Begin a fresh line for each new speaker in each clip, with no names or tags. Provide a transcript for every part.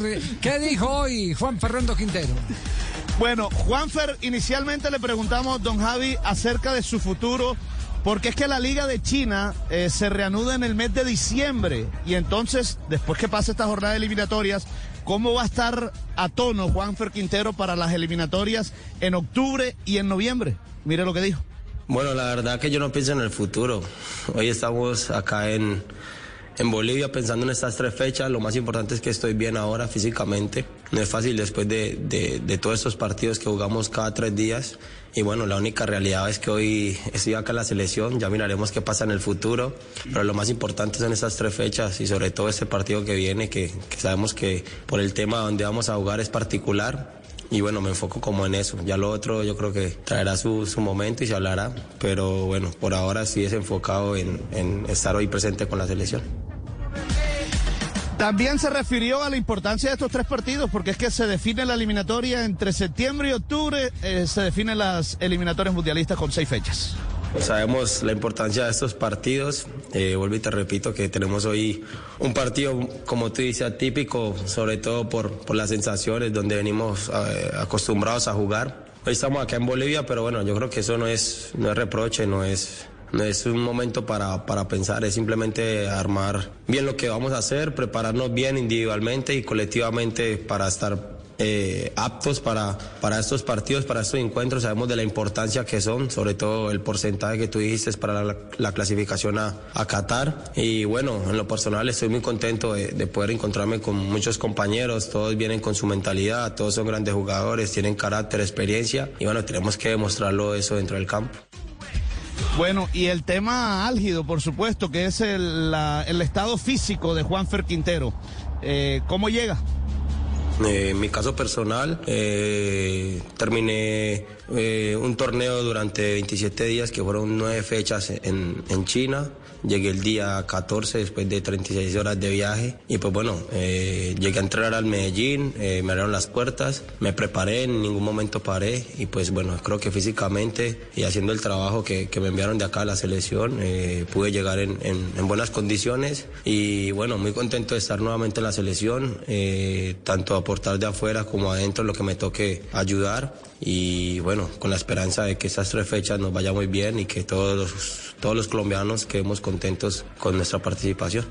señor. ¿Qué dijo hoy Juan Fernando Quintero?
Bueno, Juanfer, inicialmente le preguntamos, don Javi, acerca de su futuro, porque es que la Liga de China eh, se reanuda en el mes de diciembre y entonces, después que pase esta jornada de eliminatorias, ¿cómo va a estar a tono Juanfer Quintero para las eliminatorias en octubre y en noviembre? Mire lo que dijo.
Bueno, la verdad que yo no pienso en el futuro. Hoy estamos acá en en Bolivia pensando en estas tres fechas. Lo más importante es que estoy bien ahora físicamente. No es fácil después de, de, todos estos partidos que jugamos cada tres días. Y bueno, la única realidad es que hoy estoy acá en la selección, ya miraremos qué pasa en el futuro, pero lo más importante son estas tres fechas y sobre todo este partido que viene, que, que sabemos que por el tema donde vamos a jugar es particular, y bueno, me enfoco como en eso. Ya lo otro yo creo que traerá su, su momento y se hablará, pero bueno, por ahora sí es enfocado en, en estar hoy presente con la selección.
También se refirió a la importancia de estos tres partidos, porque es que se define la eliminatoria entre septiembre y octubre, eh, se definen las eliminatorias mundialistas con seis fechas.
Sabemos la importancia de estos partidos. Eh, vuelvo y te repito que tenemos hoy un partido, como tú dices, atípico, sobre todo por, por las sensaciones donde venimos eh, acostumbrados a jugar. Hoy estamos acá en Bolivia, pero bueno, yo creo que eso no es, no es reproche, no es, no es un momento para, para pensar, es simplemente armar bien lo que vamos a hacer, prepararnos bien individualmente y colectivamente para estar eh, aptos para, para estos partidos, para estos encuentros. Sabemos de la importancia que son, sobre todo el porcentaje que tú dijiste para la, clasificación a, a, Qatar. Y bueno, en lo personal estoy muy contento de, de, poder encontrarme con muchos compañeros. Todos vienen con su mentalidad, todos son grandes jugadores, tienen carácter, experiencia. Y bueno, tenemos que demostrarlo eso dentro del campo.
Bueno, y el tema álgido, por supuesto, que es el, el estado físico de Juanfer Quintero. Eh, ¿Cómo llega?
Eh, en mi caso personal, eh, terminé eh, un torneo durante 27 días, que fueron nueve fechas en, en China. Llegué el día 14 después de 36 horas de viaje. Y pues bueno, eh, llegué a entrar al Medellín, eh, me abrieron las puertas, me preparé, en ningún momento paré. Y pues bueno, creo que físicamente y haciendo el trabajo que, que me enviaron de acá a la selección, eh, pude llegar en, en, en, buenas condiciones. Y bueno, muy contento de estar nuevamente en la selección, eh, tanto aportar de afuera como adentro lo que me toque ayudar. Y bueno, con la esperanza de que estas tres fechas nos vaya muy bien y que todos los, todos los colombianos quedemos contentos con nuestra participación.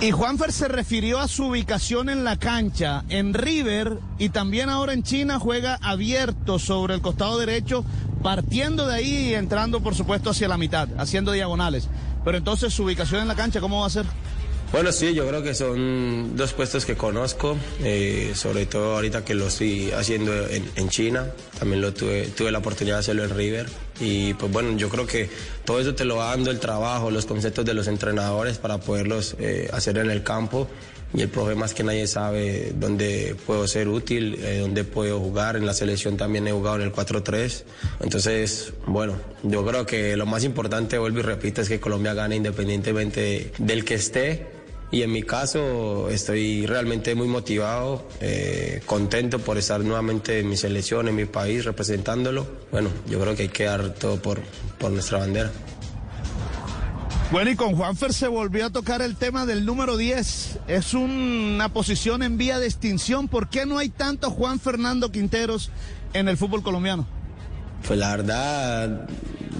Y Juanfer se refirió a su ubicación en la cancha, en River y también ahora en China juega abierto sobre el costado derecho, partiendo de ahí y entrando por supuesto hacia la mitad, haciendo diagonales. Pero entonces su ubicación en la cancha, ¿cómo va a ser?
Bueno, sí, yo creo que son dos puestos que conozco, eh, sobre todo ahorita que lo estoy haciendo en, en, China, también lo tuve, tuve la oportunidad de hacerlo en River y pues bueno, yo creo que todo eso te lo va dando el trabajo, los conceptos de los entrenadores para poderlos eh, hacer en el campo y el problema es que nadie sabe dónde puedo ser útil, eh, dónde puedo jugar. En la selección también he jugado en el 4-3. Entonces, bueno, yo creo que lo más importante, vuelvo y repito, es que Colombia gane independientemente del que esté y en mi caso estoy realmente muy motivado, eh, contento por estar nuevamente en mi selección, en mi país, representándolo. Bueno, yo creo que hay que dar todo por, por nuestra bandera.
Bueno, y con Juanfer se volvió a tocar el tema del número 10. Es una posición en vía de extinción. ¿Por qué no hay tanto Juan Fernando Quinteros en el fútbol colombiano?
Pues la verdad,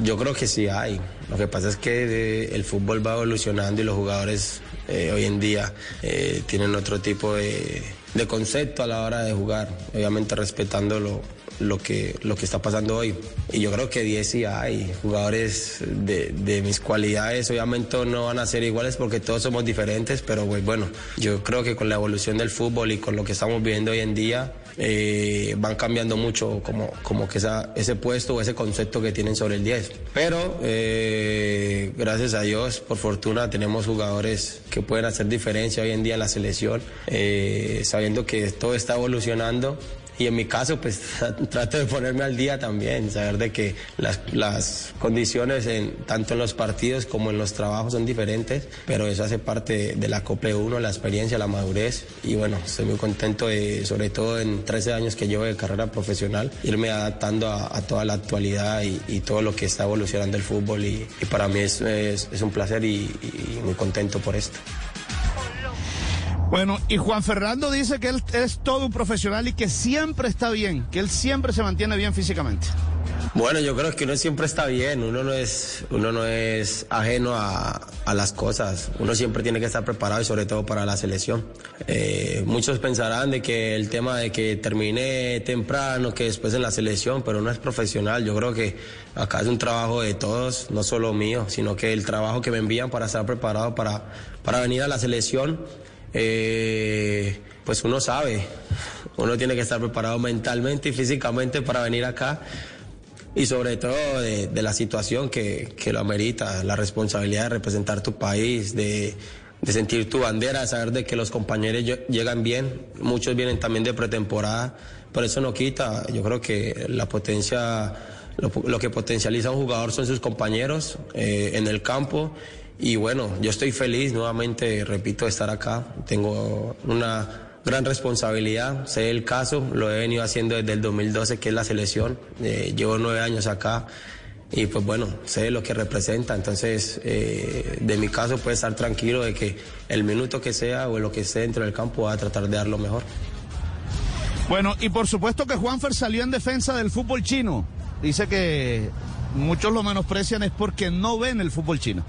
yo creo que sí hay. Lo que pasa es que el fútbol va evolucionando y los jugadores eh, hoy en día eh, tienen otro tipo de, de, concepto a la hora de jugar, obviamente respetando lo, lo, que, lo que está pasando hoy. Y yo creo que 10 sí hay jugadores de, de, mis cualidades, obviamente no van a ser iguales porque todos somos diferentes, pero pues, bueno, yo creo que con la evolución del fútbol y con lo que estamos viviendo hoy en día, eh, van cambiando mucho como, como que esa, ese puesto o ese concepto que tienen sobre el 10. Pero eh, gracias a Dios, por fortuna, tenemos jugadores que pueden hacer diferencia hoy en día en la selección, eh, sabiendo que todo está evolucionando y en mi caso, pues trato de ponerme al día también, saber de que las, las condiciones en, tanto en los partidos como en los trabajos son diferentes, pero eso hace parte de la Copa 1, la experiencia, la madurez. Y bueno, estoy muy contento de, sobre todo en 13 años que llevo de carrera profesional, irme adaptando a, toda la actualidad y, todo lo que está evolucionando el fútbol. Y, para mí es, es, un placer y muy contento por esto.
Bueno, y Juan Fernando dice que él es todo un profesional y que siempre está bien, que él siempre se mantiene bien físicamente.
Bueno, yo creo que uno siempre está bien, uno no es, uno no es ajeno a, las cosas, uno siempre tiene que estar preparado y sobre todo para la selección. Eh, muchos pensarán de que el tema de que termine temprano, que después en la selección, pero no es profesional, yo creo que acá es un trabajo de todos, no solo mío, sino que el trabajo que me envían para estar preparado para, para venir a la selección, eh, pues uno sabe, uno tiene que estar preparado mentalmente y físicamente para venir acá y sobre todo de, la situación que, lo amerita, la responsabilidad de representar tu país, de, sentir tu bandera, de saber de que los compañeros llegan bien, muchos vienen también de pretemporada, por eso no quita, yo creo que la potencia, lo, que potencializa a un jugador son sus compañeros eh, en el campo y bueno, yo estoy feliz nuevamente, repito, de estar acá, tengo una gran responsabilidad. Sé el caso, lo he venido haciendo desde el 2012, que es la selección. Eh, llevo nueve años acá y pues bueno, sé lo que representa. Entonces, eh, de mi caso, puede estar tranquilo de que el minuto que sea o lo que esté dentro del campo va a tratar de dar lo mejor.
Bueno, y por supuesto que Juanfer salió en defensa del fútbol chino. Dice que muchos lo menosprecian es porque no ven el fútbol chino.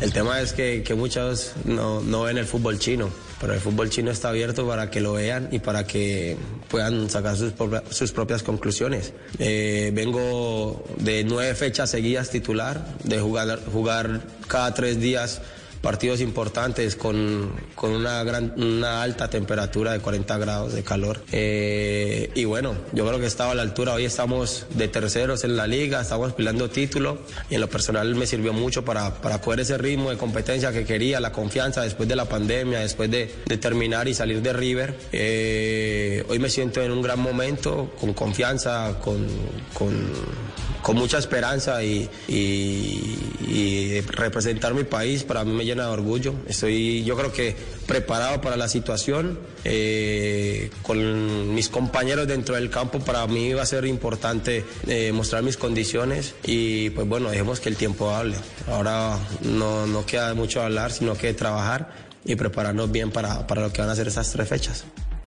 El tema es que, muchos no, no ven el fútbol chino pero el fútbol chino está abierto para que lo vean y para que puedan sacar sus, sus propias conclusiones. Eh, vengo de nueve fechas seguidas titular, de jugar, jugar cada tres días partidos importantes con, con una, gran, una alta temperatura de 40 grados de calor. Eh, y bueno, yo creo que estaba a la altura. Hoy estamos de terceros en la liga, estamos peleando título y en lo personal me sirvió mucho para, para coger ese ritmo de competencia que quería, la confianza después de la pandemia, después de, terminar y salir de River. Eh, hoy me siento en un gran momento, con confianza, con, con, mucha esperanza y, y representar mi país para mí me llena de orgullo. Estoy, yo creo que preparado para la situación. Eh, con mis compañeros dentro del campo, para mí va a ser importante eh, mostrar mis condiciones y pues bueno, dejemos que el tiempo hable. Ahora no, no queda mucho hablar, sino que trabajar y prepararnos bien para, para lo que van a ser esas tres fechas.